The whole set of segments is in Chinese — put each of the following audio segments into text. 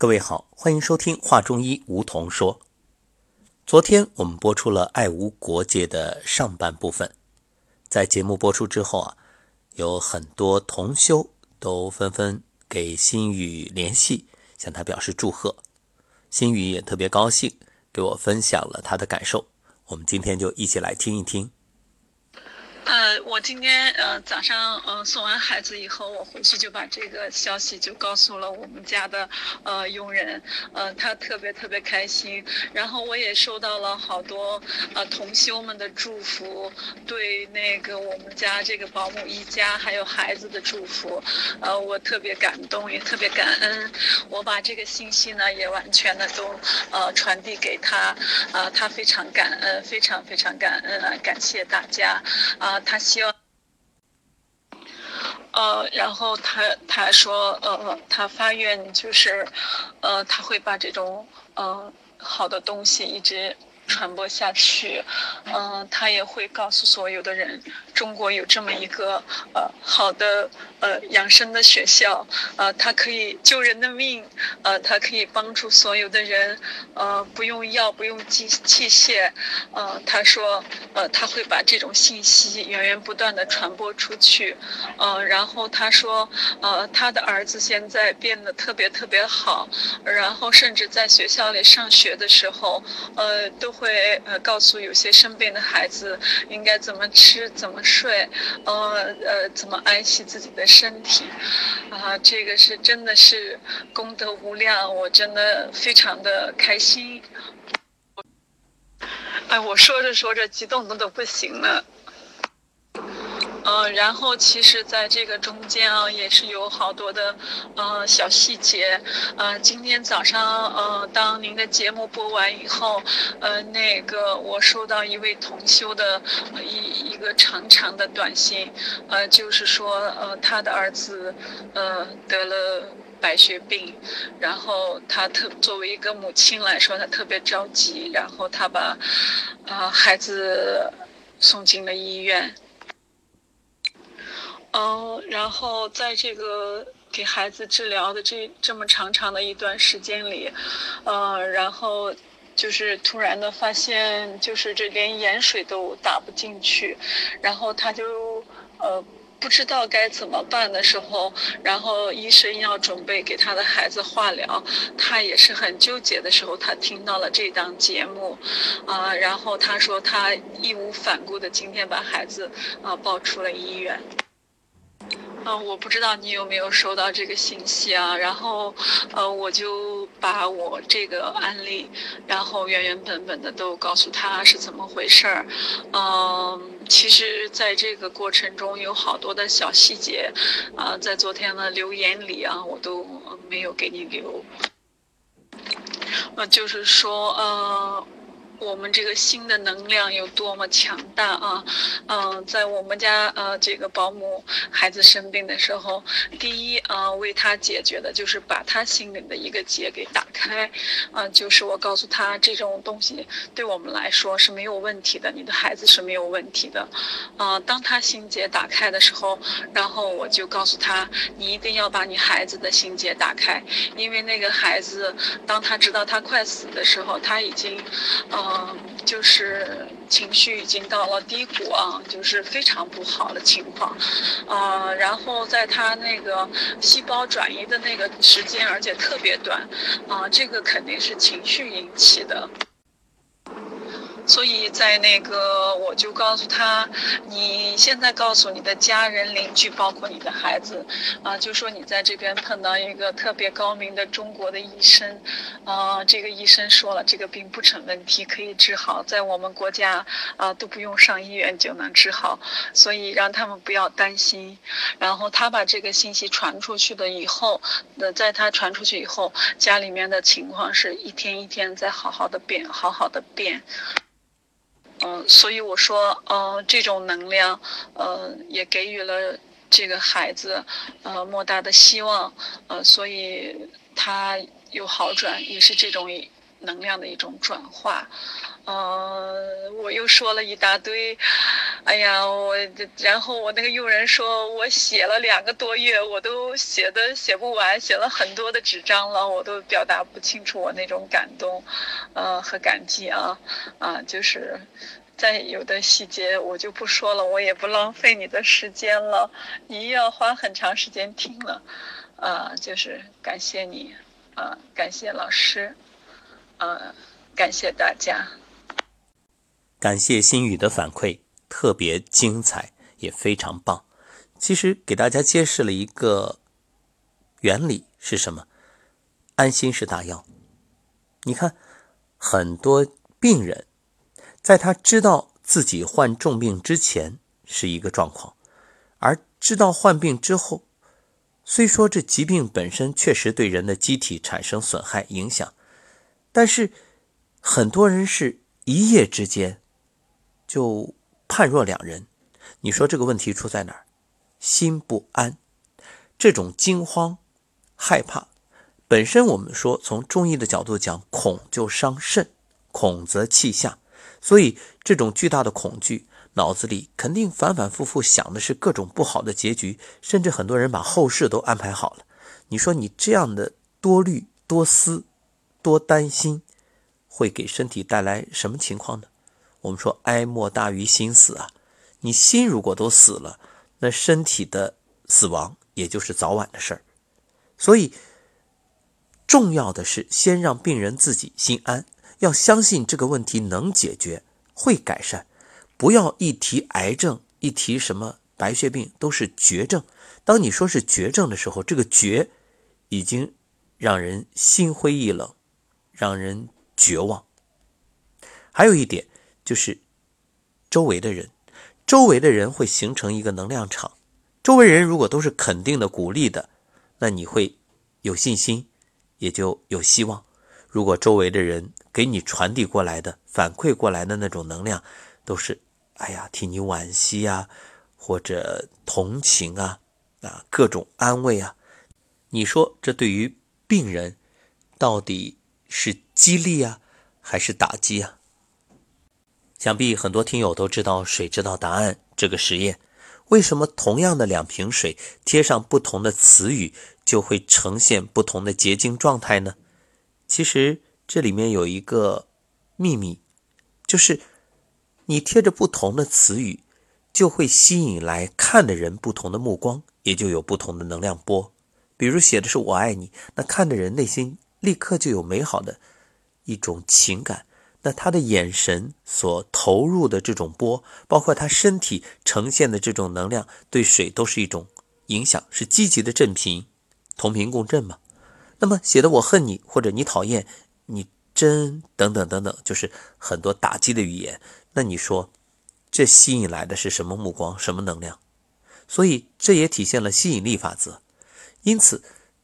各位好，欢迎收听画中医梧桐说。昨天我们播出了《爱无国界》的上半部分，在节目播出之后啊，有很多同修都纷纷给心宇联系，向他表示祝贺。心宇也特别高兴，给我分享了他的感受。我们今天就一起来听一听。呃，我今天呃早上呃送完孩子以后，我回去就把这个消息就告诉了我们家的呃佣人，呃他特别特别开心，然后我也收到了好多呃同修们的祝福，对那个我们家这个保姆一家还有孩子的祝福，呃我特别感动，也特别感恩，我把这个信息呢也完全的都呃传递给他，啊他非常感恩，非常非常感恩啊，感谢大家。啊。他希望，呃，然后他他说，呃，他发愿就是，呃，他会把这种，呃，好的东西一直。传播下去，嗯，他也会告诉所有的人，中国有这么一个呃好的呃养生的学校，呃，它可以救人的命，呃，它可以帮助所有的人，呃，不用药，不用机器械，呃，他说，呃，他会把这种信息源源不断的传播出去，呃，然后他说，呃，他的儿子现在变得特别特别好，然后甚至在学校里上学的时候，呃，都。会呃告诉有些生病的孩子应该怎么吃怎么睡，呃呃怎么爱惜自己的身体，啊这个是真的是功德无量，我真的非常的开心。哎，我说着说着激动的都不行了。嗯，然后其实，在这个中间啊，也是有好多的，呃，小细节。呃，今天早上，呃，当您的节目播完以后，呃，那个我收到一位同修的一一个长长的短信，呃，就是说，呃，他的儿子，呃，得了白血病，然后他特作为一个母亲来说，他特别着急，然后他把，啊，孩子送进了医院。嗯，然后在这个给孩子治疗的这这么长长的一段时间里，呃，然后就是突然的发现，就是这连盐水都打不进去，然后他就呃不知道该怎么办的时候，然后医生要准备给他的孩子化疗，他也是很纠结的时候，他听到了这档节目，啊，然后他说他义无反顾的今天把孩子啊抱出了医院。嗯，我不知道你有没有收到这个信息啊？然后，呃，我就把我这个案例，然后原原本本的都告诉他是怎么回事儿。嗯，其实，在这个过程中有好多的小细节，啊，在昨天的留言里啊，我都没有给你留。呃，就是说，呃。我们这个心的能量有多么强大啊！嗯，在我们家呃，这个保姆孩子生病的时候，第一啊，为他解决的就是把他心里的一个结给打开，啊，就是我告诉他这种东西对我们来说是没有问题的，你的孩子是没有问题的，啊，当他心结打开的时候，然后我就告诉他，你一定要把你孩子的心结打开，因为那个孩子当他知道他快死的时候，他已经，呃。嗯，就是情绪已经到了低谷啊，就是非常不好的情况，啊，然后在他那个细胞转移的那个时间，而且特别短，啊，这个肯定是情绪引起的。所以在那个，我就告诉他，你现在告诉你的家人、邻居，包括你的孩子，啊，就说你在这边碰到一个特别高明的中国的医生，啊，这个医生说了，这个病不成问题，可以治好，在我们国家啊都不用上医院就能治好，所以让他们不要担心。然后他把这个信息传出去的以后，那在他传出去以后，家里面的情况是一天一天在好好的变，好好的变。嗯，所以我说，嗯，这种能量，嗯，也给予了这个孩子，呃，莫大的希望，呃，所以他有好转，也是这种能量的一种转化，嗯，我又说了一大堆，哎呀，我然后我那个佣人说我写了两个多月，我都写的写不完，写了很多的纸张了，我都表达不清楚我那种感动，呃和感激啊啊，就是在有的细节我就不说了，我也不浪费你的时间了，你要花很长时间听了，啊，就是感谢你，啊，感谢老师，啊，感谢大家。感谢心雨的反馈，特别精彩，也非常棒。其实给大家揭示了一个原理是什么？安心是大药。你看，很多病人在他知道自己患重病之前是一个状况，而知道患病之后，虽说这疾病本身确实对人的机体产生损害影响，但是很多人是一夜之间。就判若两人，你说这个问题出在哪儿？心不安，这种惊慌、害怕，本身我们说从中医的角度讲，恐就伤肾，恐则气下，所以这种巨大的恐惧，脑子里肯定反反复复想的是各种不好的结局，甚至很多人把后事都安排好了。你说你这样的多虑、多思、多担心，会给身体带来什么情况呢？我们说哀莫大于心死啊，你心如果都死了，那身体的死亡也就是早晚的事儿。所以重要的是先让病人自己心安，要相信这个问题能解决，会改善。不要一提癌症，一提什么白血病都是绝症。当你说是绝症的时候，这个绝已经让人心灰意冷，让人绝望。还有一点。就是周围的人，周围的人会形成一个能量场。周围人如果都是肯定的、鼓励的，那你会有信心，也就有希望。如果周围的人给你传递过来的、反馈过来的那种能量，都是“哎呀，替你惋惜啊”或者同情啊啊，各种安慰啊，你说这对于病人到底是激励啊，还是打击啊？想必很多听友都知道“水知道答案”这个实验。为什么同样的两瓶水贴上不同的词语，就会呈现不同的结晶状态呢？其实这里面有一个秘密，就是你贴着不同的词语，就会吸引来看的人不同的目光，也就有不同的能量波。比如写的是“我爱你”，那看的人内心立刻就有美好的一种情感。那他的眼神所投入的这种波，包括他身体呈现的这种能量，对水都是一种影响，是积极的振频，同频共振嘛。那么写的我恨你或者你讨厌你真等等等等，就是很多打击的语言。那你说，这吸引来的是什么目光，什么能量？所以这也体现了吸引力法则。因此，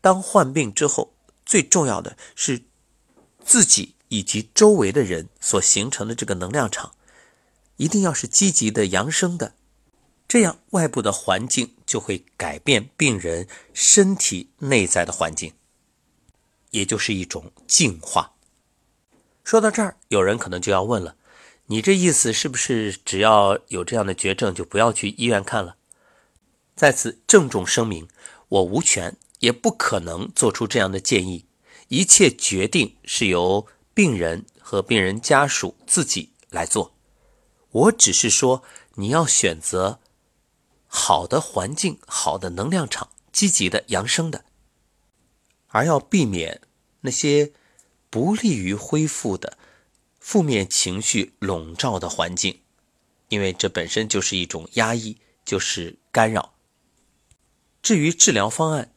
当患病之后，最重要的是自己。以及周围的人所形成的这个能量场，一定要是积极的、扬升的，这样外部的环境就会改变病人身体内在的环境，也就是一种净化。说到这儿，有人可能就要问了：你这意思是不是只要有这样的绝症就不要去医院看了？在此郑重声明，我无权也不可能做出这样的建议，一切决定是由。病人和病人家属自己来做，我只是说你要选择好的环境、好的能量场、积极的、扬升的，而要避免那些不利于恢复的负面情绪笼罩的环境，因为这本身就是一种压抑，就是干扰。至于治疗方案，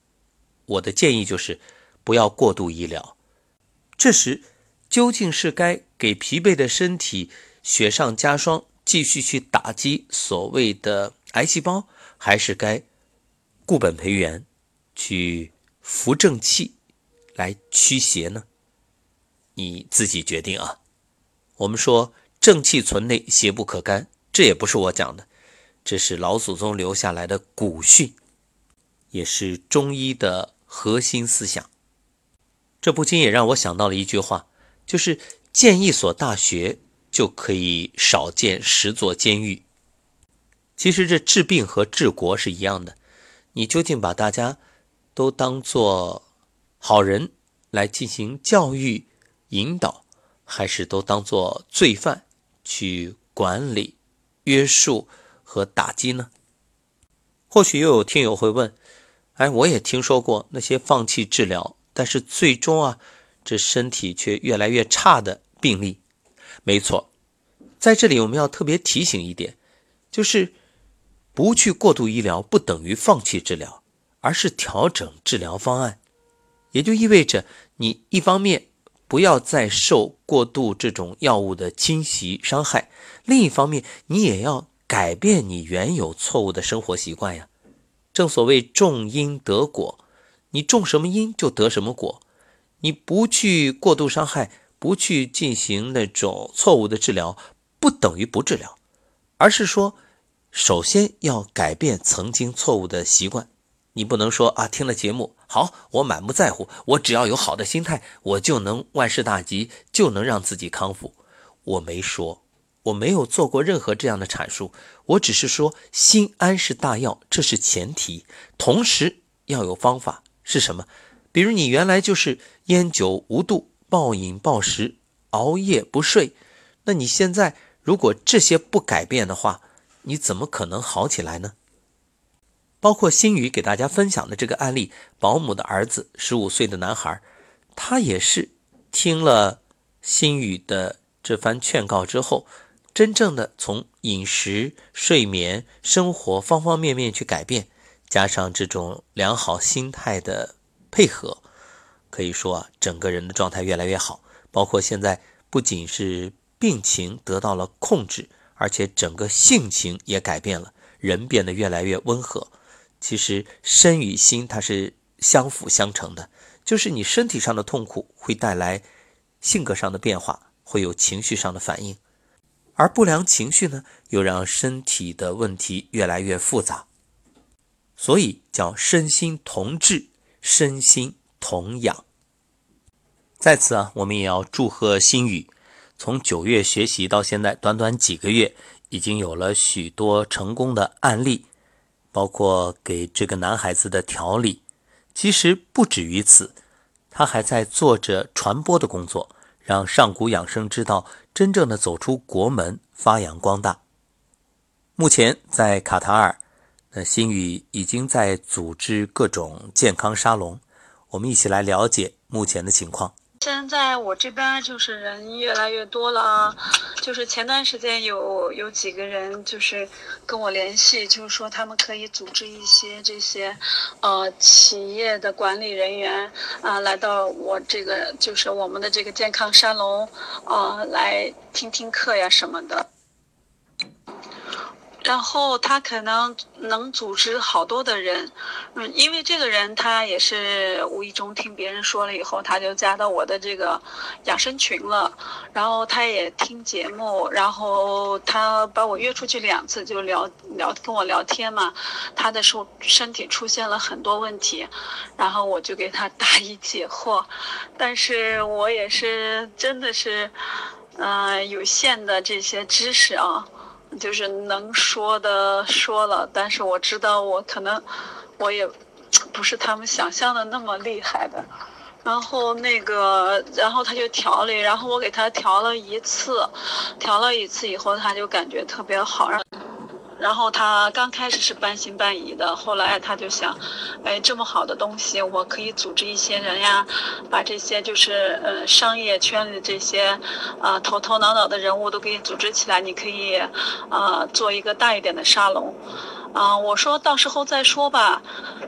我的建议就是不要过度医疗，这时。究竟是该给疲惫的身体雪上加霜，继续去打击所谓的癌细胞，还是该固本培元，去扶正气，来驱邪呢？你自己决定啊。我们说正气存内，邪不可干，这也不是我讲的，这是老祖宗留下来的古训，也是中医的核心思想。这不禁也让我想到了一句话。就是建一所大学，就可以少建十座监狱。其实这治病和治国是一样的，你究竟把大家都当做好人来进行教育引导，还是都当做罪犯去管理、约束和打击呢？或许又有听友会问：“哎，我也听说过那些放弃治疗，但是最终啊，这身体却越来越差的病例。”没错，在这里我们要特别提醒一点，就是不去过度医疗不等于放弃治疗，而是调整治疗方案。也就意味着你一方面不要再受过度这种药物的侵袭伤害，另一方面你也要。改变你原有错误的生活习惯呀，正所谓种因得果，你种什么因就得什么果。你不去过度伤害，不去进行那种错误的治疗，不等于不治疗，而是说，首先要改变曾经错误的习惯。你不能说啊，听了节目好，我满不在乎，我只要有好的心态，我就能万事大吉，就能让自己康复。我没说。我没有做过任何这样的阐述，我只是说心安是大药，这是前提，同时要有方法是什么？比如你原来就是烟酒无度、暴饮暴食、熬夜不睡，那你现在如果这些不改变的话，你怎么可能好起来呢？包括新宇给大家分享的这个案例，保姆的儿子十五岁的男孩，他也是听了新宇的这番劝告之后。真正的从饮食、睡眠、生活方方面面去改变，加上这种良好心态的配合，可以说啊，整个人的状态越来越好。包括现在不仅是病情得到了控制，而且整个性情也改变了，人变得越来越温和。其实身与心它是相辅相成的，就是你身体上的痛苦会带来性格上的变化，会有情绪上的反应。而不良情绪呢，又让身体的问题越来越复杂，所以叫身心同治，身心同养。在此啊，我们也要祝贺新宇，从九月学习到现在，短短几个月，已经有了许多成功的案例，包括给这个男孩子的调理。其实不止于此，他还在做着传播的工作。让上古养生之道真正的走出国门，发扬光大。目前在卡塔尔，那新宇已经在组织各种健康沙龙。我们一起来了解目前的情况。现在我这边就是人越来越多了，就是前段时间有有几个人就是跟我联系，就是说他们可以组织一些这些，呃，企业的管理人员啊，来到我这个就是我们的这个健康沙龙，啊，来听听课呀什么的。然后他可能能组织好多的人，嗯，因为这个人他也是无意中听别人说了以后，他就加到我的这个养生群了。然后他也听节目，然后他把我约出去两次，就聊聊跟我聊天嘛。他的身身体出现了很多问题，然后我就给他答疑解惑。但是我也是真的是，嗯，有限的这些知识啊。就是能说的说了，但是我知道我可能我也不是他们想象的那么厉害的。然后那个，然后他就调理，然后我给他调了一次，调了一次以后，他就感觉特别好。让然后他刚开始是半信半疑的，后来他就想，哎，这么好的东西，我可以组织一些人呀，把这些就是呃商业圈里这些，啊头头脑脑的人物都给你组织起来，你可以，啊做一个大一点的沙龙，啊我说到时候再说吧，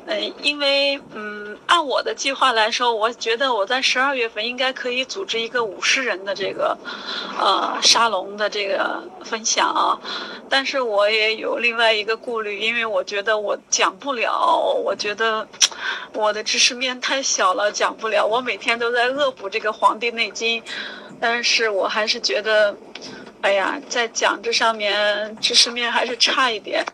嗯，因为嗯。按我的计划来说，我觉得我在十二月份应该可以组织一个五十人的这个，呃，沙龙的这个分享啊。但是我也有另外一个顾虑，因为我觉得我讲不了，我觉得我的知识面太小了，讲不了。我每天都在恶补这个《黄帝内经》，但是我还是觉得，哎呀，在讲这上面知识面还是差一点。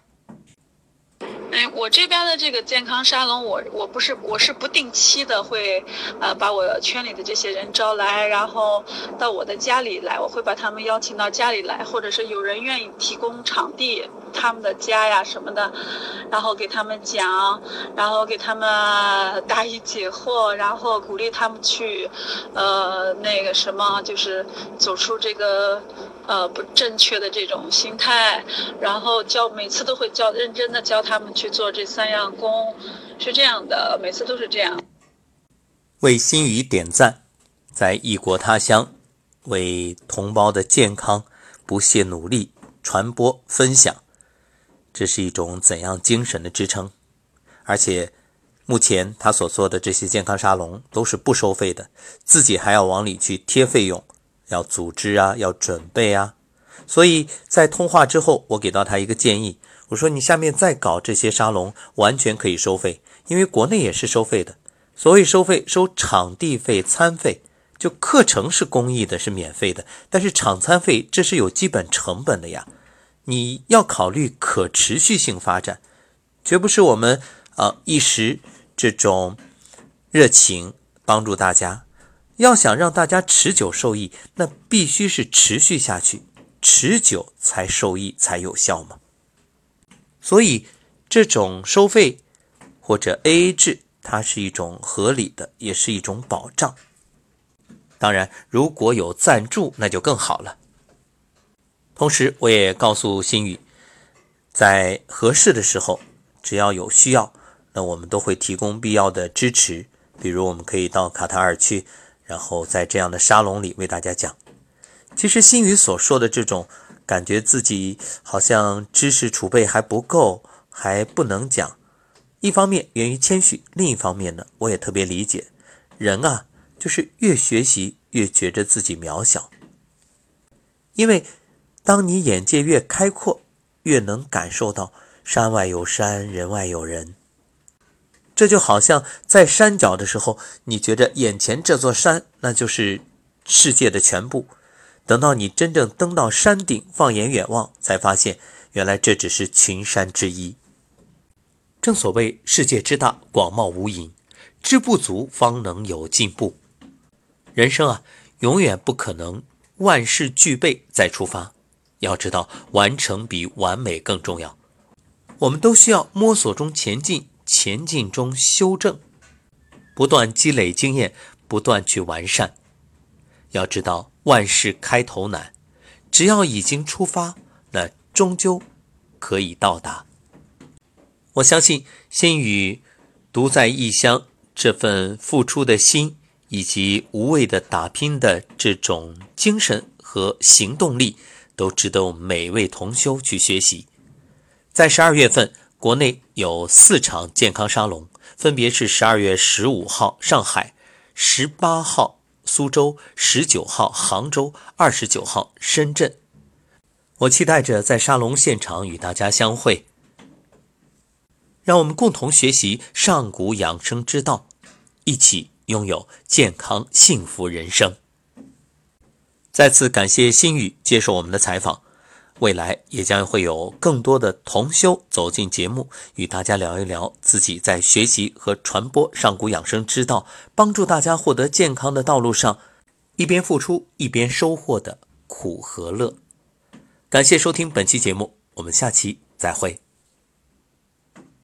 哎，我这边的这个健康沙龙，我我不是我是不定期的会，呃，把我圈里的这些人招来，然后到我的家里来，我会把他们邀请到家里来，或者是有人愿意提供场地，他们的家呀什么的，然后给他们讲，然后给他们答疑解惑，然后鼓励他们去，呃，那个什么，就是走出这个。呃，不正确的这种心态，然后教每次都会教认真的教他们去做这三样功，是这样的，每次都是这样。为心语点赞，在异国他乡，为同胞的健康不懈努力，传播分享，这是一种怎样精神的支撑？而且，目前他所做的这些健康沙龙都是不收费的，自己还要往里去贴费用。要组织啊，要准备啊，所以在通话之后，我给到他一个建议，我说你下面再搞这些沙龙，完全可以收费，因为国内也是收费的。所谓收费，收场地费、餐费，就课程是公益的，是免费的，但是场餐费这是有基本成本的呀。你要考虑可持续性发展，绝不是我们啊一时这种热情帮助大家。要想让大家持久受益，那必须是持续下去，持久才受益才有效嘛。所以，这种收费或者 AA 制，它是一种合理的，也是一种保障。当然，如果有赞助，那就更好了。同时，我也告诉新宇，在合适的时候，只要有需要，那我们都会提供必要的支持。比如，我们可以到卡塔尔去。然后在这样的沙龙里为大家讲，其实心宇所说的这种感觉自己好像知识储备还不够，还不能讲。一方面源于谦虚，另一方面呢，我也特别理解，人啊，就是越学习越觉着自己渺小。因为当你眼界越开阔，越能感受到山外有山，人外有人。这就好像在山脚的时候，你觉着眼前这座山那就是世界的全部，等到你真正登到山顶，放眼远望，才发现原来这只是群山之一。正所谓世界之大，广袤无垠，知不足方能有进步。人生啊，永远不可能万事俱备再出发，要知道完成比完美更重要。我们都需要摸索中前进。前进中修正，不断积累经验，不断去完善。要知道万事开头难，只要已经出发，那终究可以到达。我相信心宇独在异乡这份付出的心，以及无畏的打拼的这种精神和行动力，都值得我们每位同修去学习。在十二月份。国内有四场健康沙龙，分别是十二月十五号上海、十八号苏州、十九号杭州、二十九号深圳。我期待着在沙龙现场与大家相会，让我们共同学习上古养生之道，一起拥有健康幸福人生。再次感谢心宇接受我们的采访。未来也将会有更多的同修走进节目，与大家聊一聊自己在学习和传播上古养生之道，帮助大家获得健康的道路上，一边付出一边收获的苦和乐。感谢收听本期节目，我们下期再会。